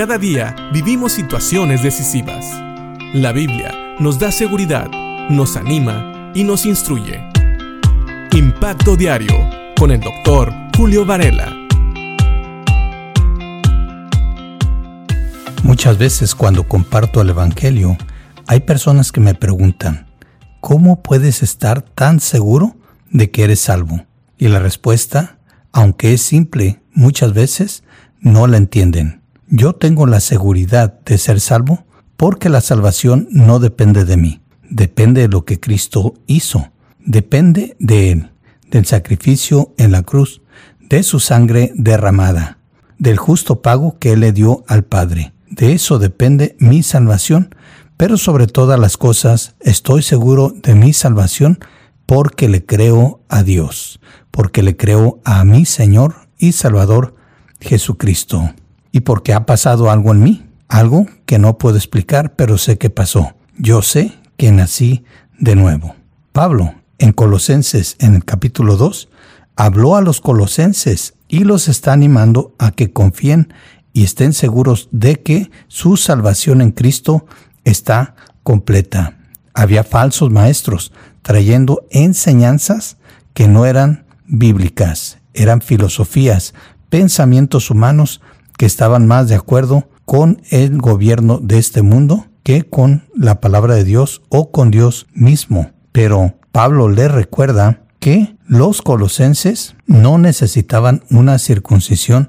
Cada día vivimos situaciones decisivas. La Biblia nos da seguridad, nos anima y nos instruye. Impacto Diario con el doctor Julio Varela. Muchas veces cuando comparto el Evangelio, hay personas que me preguntan, ¿cómo puedes estar tan seguro de que eres salvo? Y la respuesta, aunque es simple, muchas veces no la entienden. Yo tengo la seguridad de ser salvo porque la salvación no depende de mí, depende de lo que Cristo hizo, depende de Él, del sacrificio en la cruz, de su sangre derramada, del justo pago que Él le dio al Padre. De eso depende mi salvación, pero sobre todas las cosas estoy seguro de mi salvación porque le creo a Dios, porque le creo a mi Señor y Salvador Jesucristo, y porque ha pasado algo en mí, algo que no puedo explicar, pero sé que pasó. Yo sé que nací de nuevo. Pablo, en Colosenses, en el capítulo 2, habló a los colosenses y los está animando a que confíen y estén seguros de que su salvación en Cristo está completa. Había falsos maestros trayendo enseñanzas que no eran bíblicas, eran filosofías, pensamientos humanos que estaban más de acuerdo con el gobierno de este mundo que con la palabra de Dios o con Dios mismo. Pero Pablo le recuerda que los colosenses no necesitaban una circuncisión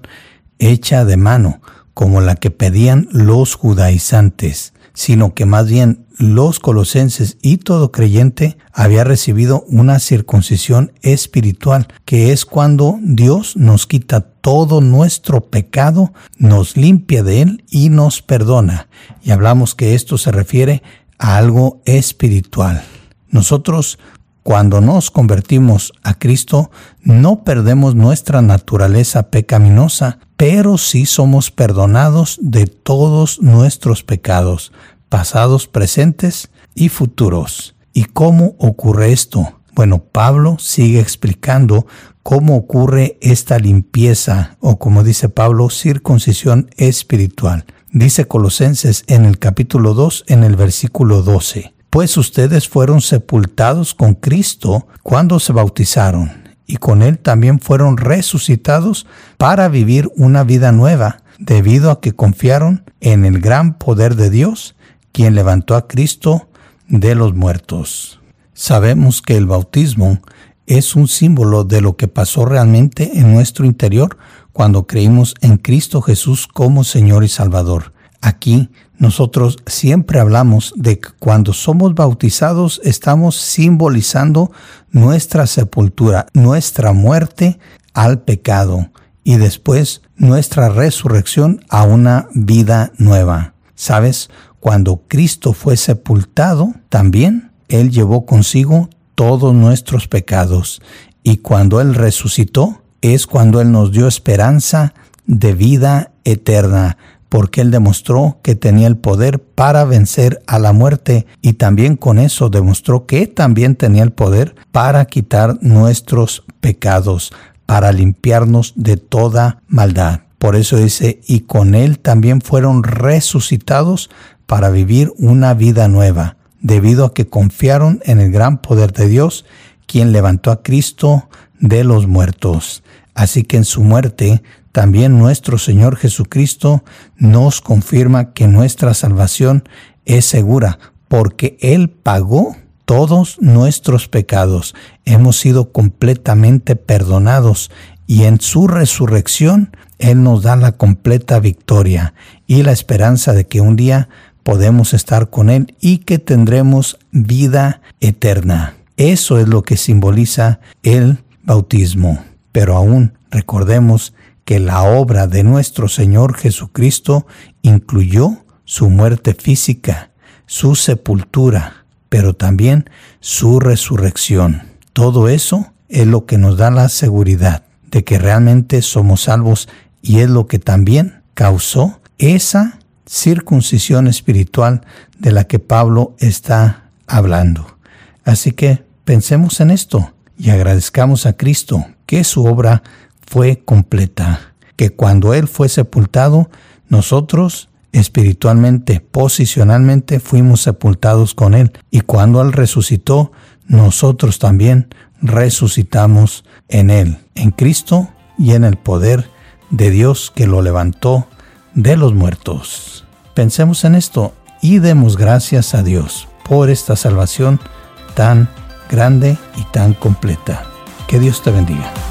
hecha de mano, como la que pedían los judaizantes, sino que más bien los colosenses y todo creyente había recibido una circuncisión espiritual, que es cuando Dios nos quita todo nuestro pecado, nos limpia de él y nos perdona. Y hablamos que esto se refiere a algo espiritual. Nosotros cuando nos convertimos a Cristo, no perdemos nuestra naturaleza pecaminosa, pero sí somos perdonados de todos nuestros pecados, pasados, presentes y futuros. ¿Y cómo ocurre esto? Bueno, Pablo sigue explicando cómo ocurre esta limpieza, o como dice Pablo, circuncisión espiritual. Dice Colosenses en el capítulo 2, en el versículo 12 pues ustedes fueron sepultados con Cristo cuando se bautizaron, y con Él también fueron resucitados para vivir una vida nueva, debido a que confiaron en el gran poder de Dios, quien levantó a Cristo de los muertos. Sabemos que el bautismo es un símbolo de lo que pasó realmente en nuestro interior cuando creímos en Cristo Jesús como Señor y Salvador. Aquí nosotros siempre hablamos de que cuando somos bautizados estamos simbolizando nuestra sepultura, nuestra muerte al pecado y después nuestra resurrección a una vida nueva. ¿Sabes? Cuando Cristo fue sepultado, también Él llevó consigo todos nuestros pecados y cuando Él resucitó es cuando Él nos dio esperanza de vida eterna porque él demostró que tenía el poder para vencer a la muerte y también con eso demostró que también tenía el poder para quitar nuestros pecados, para limpiarnos de toda maldad. Por eso dice, y con él también fueron resucitados para vivir una vida nueva, debido a que confiaron en el gran poder de Dios, quien levantó a Cristo de los muertos. Así que en su muerte también nuestro Señor Jesucristo nos confirma que nuestra salvación es segura, porque Él pagó todos nuestros pecados. Hemos sido completamente perdonados y en su resurrección Él nos da la completa victoria y la esperanza de que un día podemos estar con Él y que tendremos vida eterna. Eso es lo que simboliza el bautismo. Pero aún recordemos que la obra de nuestro Señor Jesucristo incluyó su muerte física, su sepultura, pero también su resurrección. Todo eso es lo que nos da la seguridad de que realmente somos salvos y es lo que también causó esa circuncisión espiritual de la que Pablo está hablando. Así que pensemos en esto y agradezcamos a Cristo que su obra fue completa, que cuando Él fue sepultado Nosotros espiritualmente, posicionalmente, fuimos sepultados con Él. Y cuando Él resucitó, nosotros también resucitamos en Él, en Cristo y en el poder de Dios que lo levantó de los muertos. Pensemos en esto y demos gracias a Dios por esta salvación tan grande y tan completa. Que Dios te bendiga.